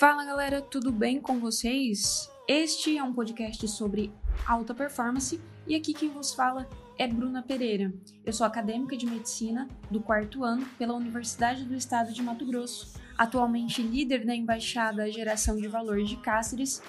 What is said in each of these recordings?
Fala galera, tudo bem com vocês? Este é um podcast sobre alta performance e aqui quem vos fala é Bruna Pereira. Eu sou acadêmica de medicina do quarto ano pela Universidade do Estado de Mato Grosso, atualmente líder da Embaixada Geração de Valor de Cáceres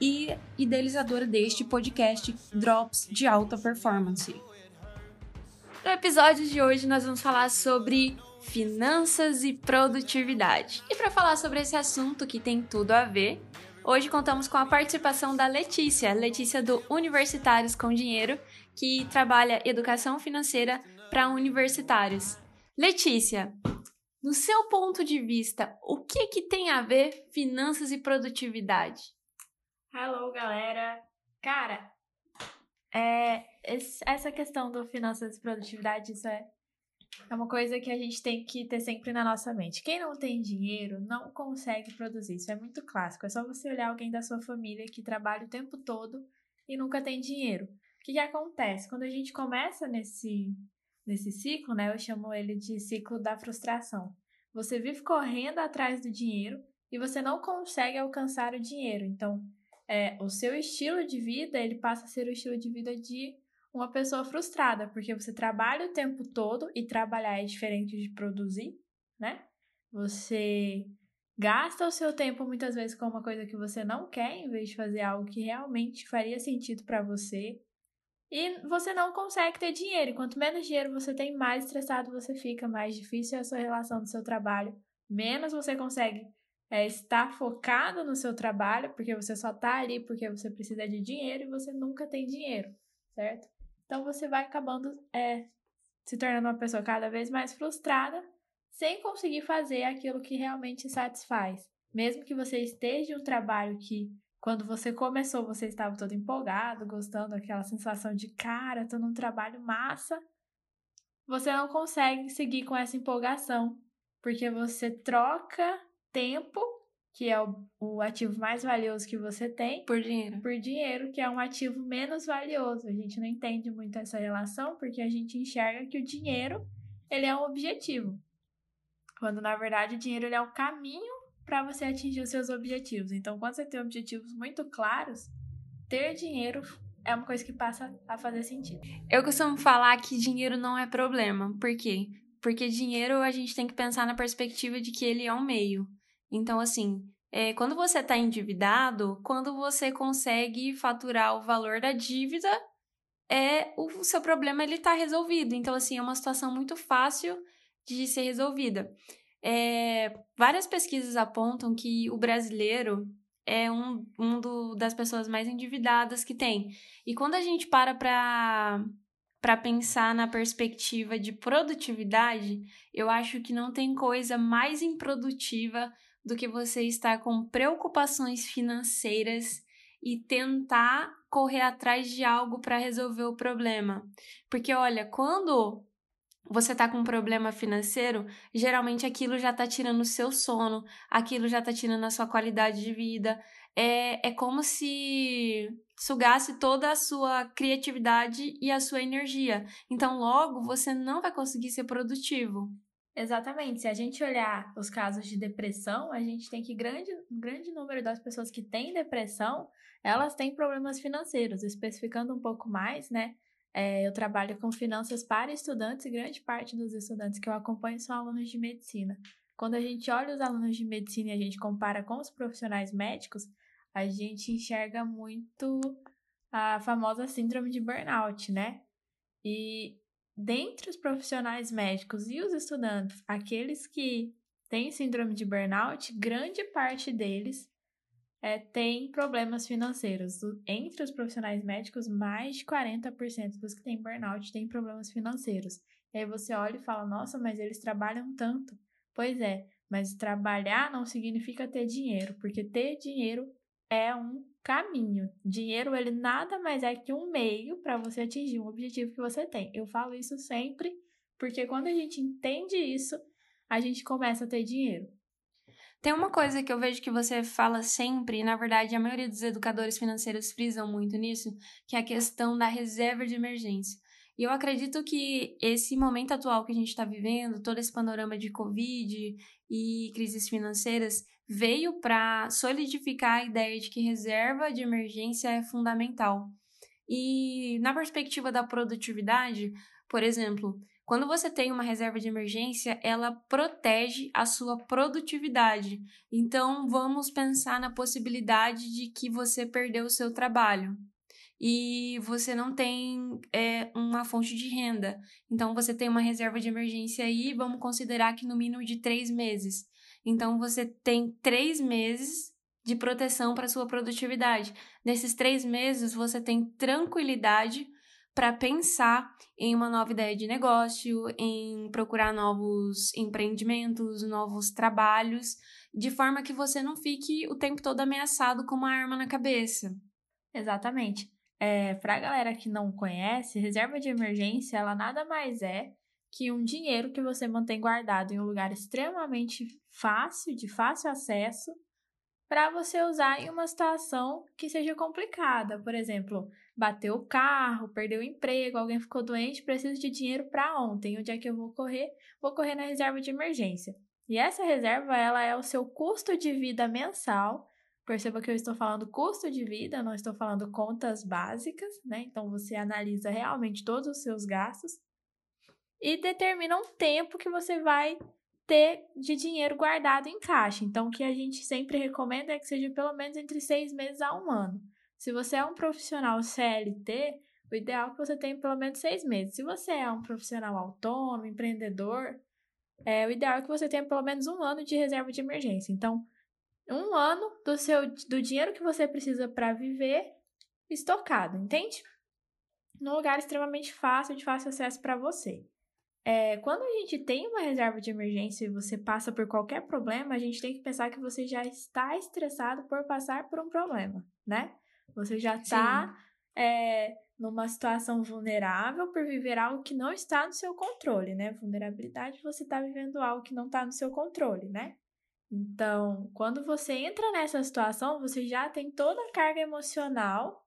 e idealizadora deste podcast Drops de Alta Performance. No episódio de hoje nós vamos falar sobre finanças e produtividade. E para falar sobre esse assunto que tem tudo a ver, hoje contamos com a participação da Letícia, Letícia do Universitários com Dinheiro, que trabalha educação financeira para universitários. Letícia, no seu ponto de vista, o que que tem a ver finanças e produtividade? Hello, galera. Cara, é, essa questão do finanças e produtividade, isso é é uma coisa que a gente tem que ter sempre na nossa mente. Quem não tem dinheiro não consegue produzir. Isso é muito clássico. É só você olhar alguém da sua família que trabalha o tempo todo e nunca tem dinheiro. O que, que acontece? Quando a gente começa nesse, nesse ciclo, né? Eu chamo ele de ciclo da frustração. Você vive correndo atrás do dinheiro e você não consegue alcançar o dinheiro. Então, é, o seu estilo de vida ele passa a ser o estilo de vida de uma pessoa frustrada, porque você trabalha o tempo todo e trabalhar é diferente de produzir, né? Você gasta o seu tempo muitas vezes com uma coisa que você não quer, em vez de fazer algo que realmente faria sentido para você. E você não consegue ter dinheiro. Quanto menos dinheiro você tem, mais estressado você fica, mais difícil é a sua relação do seu trabalho, menos você consegue é, estar focado no seu trabalho, porque você só tá ali porque você precisa de dinheiro e você nunca tem dinheiro, certo? Então você vai acabando é, se tornando uma pessoa cada vez mais frustrada, sem conseguir fazer aquilo que realmente satisfaz. Mesmo que você esteja em um trabalho que, quando você começou, você estava todo empolgado, gostando daquela sensação de cara, tô num trabalho massa, você não consegue seguir com essa empolgação, porque você troca tempo que é o, o, ativo mais valioso que você tem, por dinheiro. Por dinheiro, que é um ativo menos valioso. A gente não entende muito essa relação porque a gente enxerga que o dinheiro, ele é um objetivo. Quando na verdade o dinheiro ele é um caminho para você atingir os seus objetivos. Então, quando você tem objetivos muito claros, ter dinheiro é uma coisa que passa a fazer sentido. Eu costumo falar que dinheiro não é problema. Por quê? Porque dinheiro a gente tem que pensar na perspectiva de que ele é um meio. Então, assim, é, quando você está endividado, quando você consegue faturar o valor da dívida, é o seu problema ele está resolvido. Então, assim, é uma situação muito fácil de ser resolvida. É, várias pesquisas apontam que o brasileiro é um, um do, das pessoas mais endividadas que tem. E quando a gente para para para pensar na perspectiva de produtividade, eu acho que não tem coisa mais improdutiva do que você estar com preocupações financeiras e tentar correr atrás de algo para resolver o problema. Porque olha, quando você está com um problema financeiro, geralmente aquilo já está tirando o seu sono, aquilo já está tirando a sua qualidade de vida. É, é como se sugasse toda a sua criatividade e a sua energia. Então, logo, você não vai conseguir ser produtivo. Exatamente. Se a gente olhar os casos de depressão, a gente tem que grande, um grande número das pessoas que têm depressão, elas têm problemas financeiros. Especificando um pouco mais, né? É, eu trabalho com finanças para estudantes e grande parte dos estudantes que eu acompanho são alunos de medicina. Quando a gente olha os alunos de medicina e a gente compara com os profissionais médicos, a gente enxerga muito a famosa síndrome de burnout, né? E dentre os profissionais médicos e os estudantes, aqueles que têm síndrome de burnout, grande parte deles é, tem problemas financeiros. Entre os profissionais médicos, mais de 40% dos que têm burnout têm problemas financeiros. E aí você olha e fala: nossa, mas eles trabalham tanto. Pois é, mas trabalhar não significa ter dinheiro, porque ter dinheiro é um caminho. Dinheiro, ele nada mais é que um meio para você atingir um objetivo que você tem. Eu falo isso sempre, porque quando a gente entende isso, a gente começa a ter dinheiro. Tem uma coisa que eu vejo que você fala sempre, e na verdade a maioria dos educadores financeiros frisam muito nisso, que é a questão da reserva de emergência. E eu acredito que esse momento atual que a gente está vivendo, todo esse panorama de Covid e crises financeiras, veio para solidificar a ideia de que reserva de emergência é fundamental. E na perspectiva da produtividade, por exemplo, quando você tem uma reserva de emergência, ela protege a sua produtividade. Então, vamos pensar na possibilidade de que você perdeu o seu trabalho e você não tem é, uma fonte de renda. Então, você tem uma reserva de emergência aí, vamos considerar que no mínimo de três meses. Então, você tem três meses de proteção para sua produtividade. Nesses três meses, você tem tranquilidade para pensar em uma nova ideia de negócio, em procurar novos empreendimentos, novos trabalhos, de forma que você não fique o tempo todo ameaçado com uma arma na cabeça. Exatamente. É, para a galera que não conhece, reserva de emergência ela nada mais é que um dinheiro que você mantém guardado em um lugar extremamente fácil, de fácil acesso, para você usar em uma situação que seja complicada. Por exemplo, bateu o carro, perdeu o emprego, alguém ficou doente, preciso de dinheiro para ontem. Onde é que eu vou correr? Vou correr na reserva de emergência. E essa reserva, ela é o seu custo de vida mensal Perceba que eu estou falando custo de vida, não estou falando contas básicas, né? Então você analisa realmente todos os seus gastos e determina um tempo que você vai ter de dinheiro guardado em caixa. Então, o que a gente sempre recomenda é que seja pelo menos entre seis meses a um ano. Se você é um profissional CLT, o ideal é que você tenha pelo menos seis meses. Se você é um profissional autônomo, empreendedor, é, o ideal é que você tenha pelo menos um ano de reserva de emergência. Então, um ano do seu do dinheiro que você precisa para viver estocado, entende? Num lugar extremamente fácil, de fácil acesso para você. É, quando a gente tem uma reserva de emergência e você passa por qualquer problema, a gente tem que pensar que você já está estressado por passar por um problema, né? Você já está é, numa situação vulnerável por viver algo que não está no seu controle, né? Vulnerabilidade, você está vivendo algo que não está no seu controle, né? Então, quando você entra nessa situação, você já tem toda a carga emocional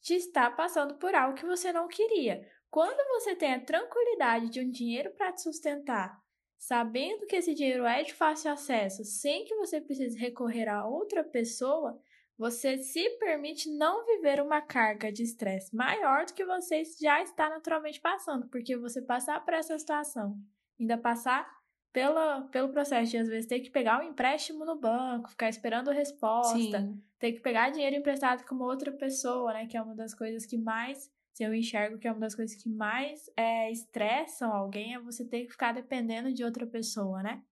de estar passando por algo que você não queria. Quando você tem a tranquilidade de um dinheiro para te sustentar, sabendo que esse dinheiro é de fácil acesso, sem que você precise recorrer a outra pessoa, você se permite não viver uma carga de estresse maior do que você já está naturalmente passando, porque você passar por essa situação, ainda passar pela, pelo processo de às vezes ter que pegar um empréstimo no banco, ficar esperando a resposta, Sim. ter que pegar dinheiro emprestado com uma outra pessoa, né? Que é uma das coisas que mais, se eu enxergo que é uma das coisas que mais é, estressam alguém, é você ter que ficar dependendo de outra pessoa, né?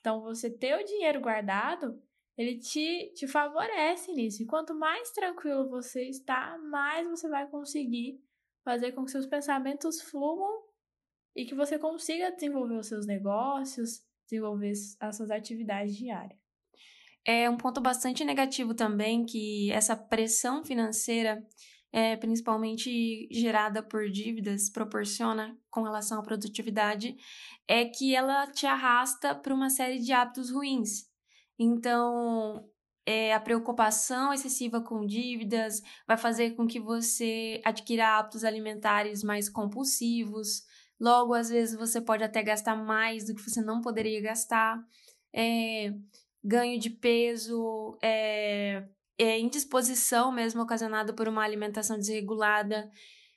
Então, você ter o dinheiro guardado, ele te, te favorece nisso. E quanto mais tranquilo você está, mais você vai conseguir fazer com que seus pensamentos fluam e que você consiga desenvolver os seus negócios, desenvolver as suas atividades diárias. É um ponto bastante negativo também que essa pressão financeira, é, principalmente gerada por dívidas, proporciona com relação à produtividade, é que ela te arrasta para uma série de hábitos ruins. Então, é, a preocupação excessiva com dívidas vai fazer com que você adquira hábitos alimentares mais compulsivos, Logo, às vezes, você pode até gastar mais do que você não poderia gastar. É, ganho de peso, é, é, indisposição mesmo ocasionada por uma alimentação desregulada.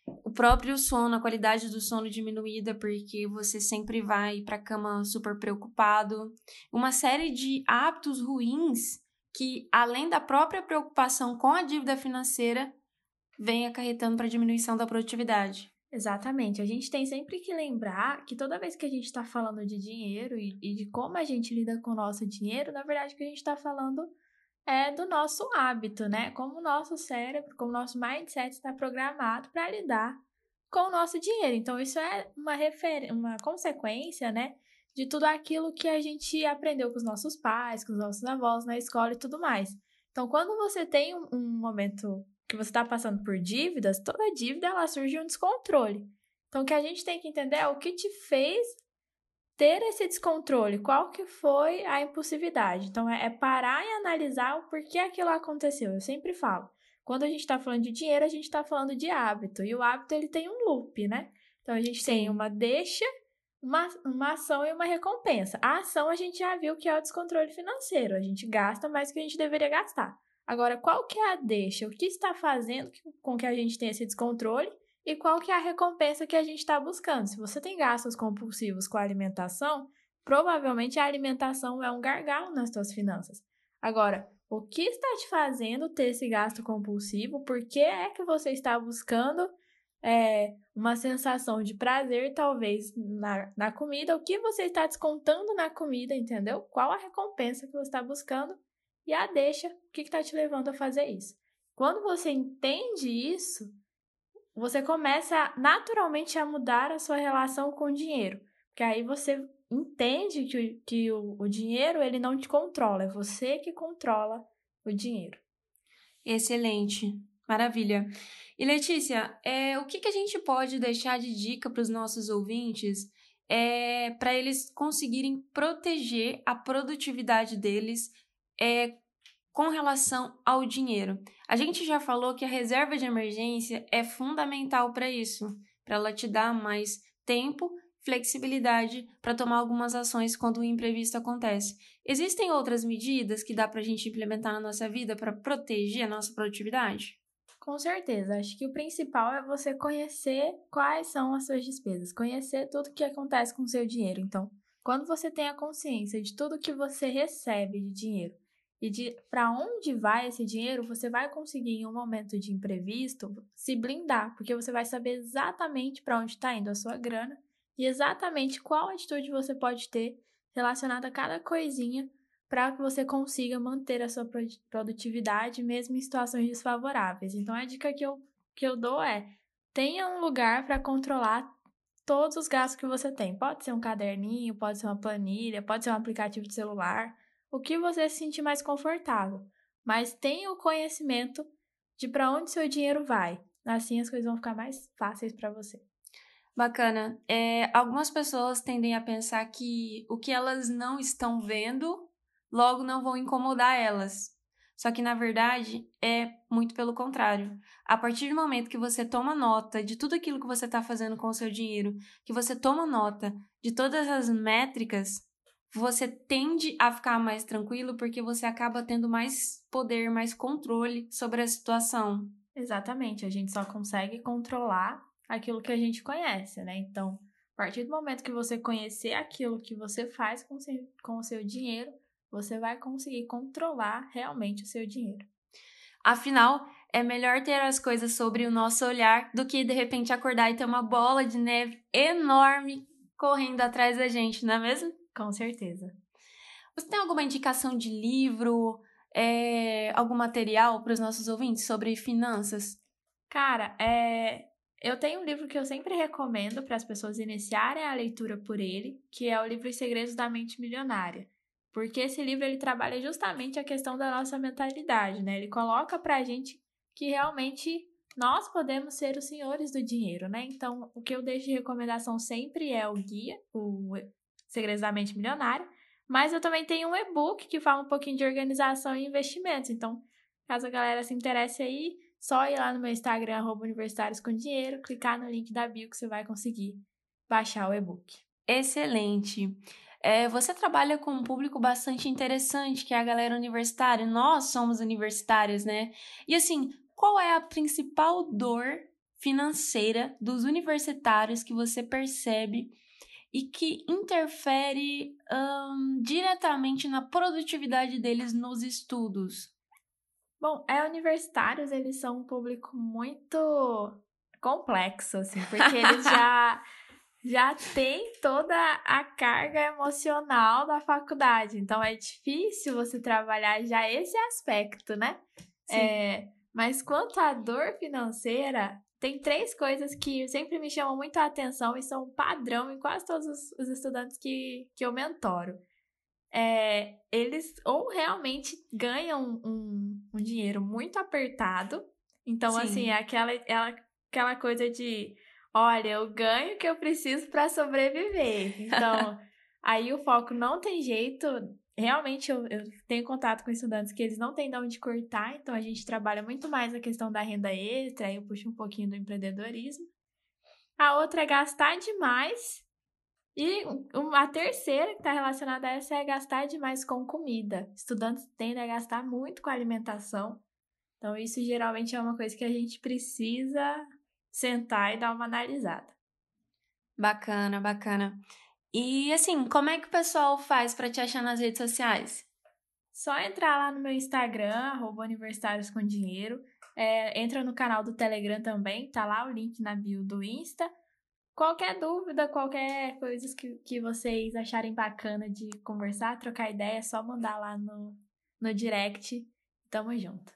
O próprio sono, a qualidade do sono diminuída, porque você sempre vai para a cama super preocupado. Uma série de hábitos ruins que, além da própria preocupação com a dívida financeira, vem acarretando para a diminuição da produtividade. Exatamente. A gente tem sempre que lembrar que toda vez que a gente está falando de dinheiro e, e, de como a gente lida com o nosso dinheiro, na verdade, que a gente está falando é do nosso hábito, né? Como o nosso cérebro, como o nosso mindset está programado para lidar com o nosso dinheiro. Então, isso é uma, refer... uma consequência, né? De tudo aquilo que a gente aprendeu com os nossos pais, com os nossos avós na escola e tudo mais. Então, quando você tem um, um momento que você está passando por dívidas, toda dívida ela surge um descontrole. Então, o que a gente tem que entender é o que te fez ter esse descontrole, qual que foi a impulsividade. Então, é, é parar e analisar o porquê aquilo aconteceu. Eu sempre falo, quando a gente está falando de dinheiro, a gente está falando de hábito. E o hábito, ele tem um loop, né? Então, a gente Sim. tem uma deixa, uma, uma ação e uma recompensa. A ação a gente já viu que é o descontrole financeiro. A gente gasta mais do que a gente deveria gastar. Agora, qual que é a deixa? O que está fazendo com que a gente tenha esse descontrole? E qual que é a recompensa que a gente está buscando? Se você tem gastos compulsivos com a alimentação, provavelmente a alimentação é um gargalo nas suas finanças. Agora, o que está te fazendo ter esse gasto compulsivo? Por que é que você está buscando é, uma sensação de prazer, talvez, na, na comida? O que você está descontando na comida, entendeu? Qual a recompensa que você está buscando? e a deixa, o que está te levando a fazer isso. Quando você entende isso, você começa naturalmente a mudar a sua relação com o dinheiro. Porque aí você entende que, que o, o dinheiro ele não te controla, é você que controla o dinheiro. Excelente, maravilha. E Letícia, é, o que, que a gente pode deixar de dica para os nossos ouvintes é, para eles conseguirem proteger a produtividade deles é, com relação ao dinheiro. A gente já falou que a reserva de emergência é fundamental para isso, para ela te dar mais tempo, flexibilidade para tomar algumas ações quando o imprevisto acontece. Existem outras medidas que dá para a gente implementar na nossa vida para proteger a nossa produtividade? Com certeza. Acho que o principal é você conhecer quais são as suas despesas, conhecer tudo o que acontece com o seu dinheiro. Então, quando você tem a consciência de tudo que você recebe de dinheiro, e de para onde vai esse dinheiro, você vai conseguir em um momento de imprevisto se blindar, porque você vai saber exatamente para onde está indo a sua grana e exatamente qual atitude você pode ter relacionada a cada coisinha para que você consiga manter a sua produtividade mesmo em situações desfavoráveis. Então a dica que eu, que eu dou é: tenha um lugar para controlar todos os gastos que você tem. Pode ser um caderninho, pode ser uma planilha, pode ser um aplicativo de celular o que você se sentir mais confortável, mas tenha o conhecimento de para onde seu dinheiro vai. Assim as coisas vão ficar mais fáceis para você. Bacana. É, algumas pessoas tendem a pensar que o que elas não estão vendo logo não vão incomodar elas. Só que na verdade é muito pelo contrário. A partir do momento que você toma nota de tudo aquilo que você está fazendo com o seu dinheiro, que você toma nota de todas as métricas, você tende a ficar mais tranquilo porque você acaba tendo mais poder, mais controle sobre a situação. Exatamente, a gente só consegue controlar aquilo que a gente conhece, né? Então, a partir do momento que você conhecer aquilo que você faz com, seu, com o seu dinheiro, você vai conseguir controlar realmente o seu dinheiro. Afinal, é melhor ter as coisas sobre o nosso olhar do que de repente acordar e ter uma bola de neve enorme correndo atrás da gente, não é mesmo? Com certeza. Você tem alguma indicação de livro, é, algum material para os nossos ouvintes sobre finanças? Cara, é, eu tenho um livro que eu sempre recomendo para as pessoas iniciarem a leitura por ele, que é o livro Os Segredos da Mente Milionária. Porque esse livro ele trabalha justamente a questão da nossa mentalidade, né? Ele coloca para a gente que realmente nós podemos ser os senhores do dinheiro, né? Então, o que eu deixo de recomendação sempre é o guia, o Segredos da Mente Milionária. Mas eu também tenho um e-book que fala um pouquinho de organização e investimentos. Então, caso a galera se interesse aí, só ir lá no meu Instagram, arroba universitários com dinheiro, clicar no link da bio que você vai conseguir baixar o e-book. Excelente! É, você trabalha com um público bastante interessante, que é a galera universitária. Nós somos universitários, né? E assim, qual é a principal dor financeira dos universitários que você percebe e que interfere diretamente na produtividade deles nos estudos? Bom, é universitários, eles são um público muito complexo, assim, porque eles já já têm toda a carga emocional da faculdade, então é difícil você trabalhar já esse aspecto, né? Sim. É, mas quanto à dor financeira, tem três coisas que sempre me chamam muito a atenção e são padrão em quase todos os, os estudantes que, que eu mentoro. É, eles ou realmente ganham um, um dinheiro muito apertado. Então, Sim. assim, é aquela, é aquela coisa de olha, eu ganho o que eu preciso para sobreviver. Então, aí o foco não tem jeito realmente eu, eu, tenho contato com estudantes que eles não têm de onde cortar, então a gente trabalha muito mais a questão da renda extra, aí eu puxo um pouquinho do empreendedorismo. A outra é gastar demais E a terceira que está relacionada a essa é gastar demais com comida. Estudantes tendem a gastar muito com alimentação. Então, isso geralmente é uma coisa que a gente precisa sentar e dar uma analisada. Bacana, bacana. E assim, como é que o pessoal faz para te achar nas redes sociais? Só entrar lá no meu Instagram, arroba universitários com dinheiro. É, entra no canal do Telegram também, tá lá o link na bio do Insta. Qualquer dúvida, qualquer coisa que, que vocês acharem bacana de conversar, trocar ideia, é só mandar lá no, no direct. Tamo junto.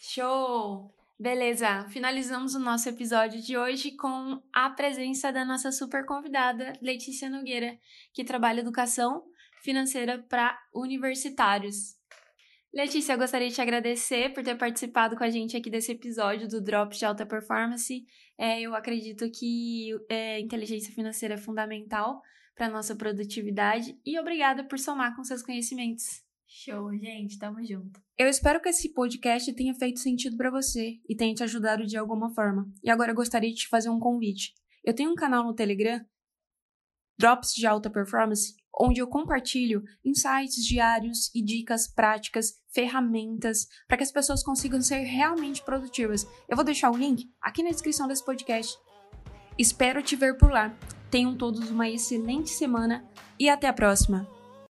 Show! Beleza, finalizamos o nosso episódio de hoje com a presença da nossa super convidada, Letícia Nogueira, que trabalha educação financeira para universitários. Letícia, eu gostaria de te agradecer por ter participado com a gente aqui desse episódio do Drops de Alta Performance. É, eu acredito que é, inteligência financeira é fundamental para a nossa produtividade e obrigada por somar com seus conhecimentos. Show, gente, tamo junto. Eu espero que esse podcast tenha feito sentido para você e tenha te ajudado de alguma forma. E agora eu gostaria de te fazer um convite. Eu tenho um canal no Telegram, Drops de Alta Performance, onde eu compartilho insights diários e dicas práticas, ferramentas, para que as pessoas consigam ser realmente produtivas. Eu vou deixar o link aqui na descrição desse podcast. Espero te ver por lá. Tenham todos uma excelente semana e até a próxima!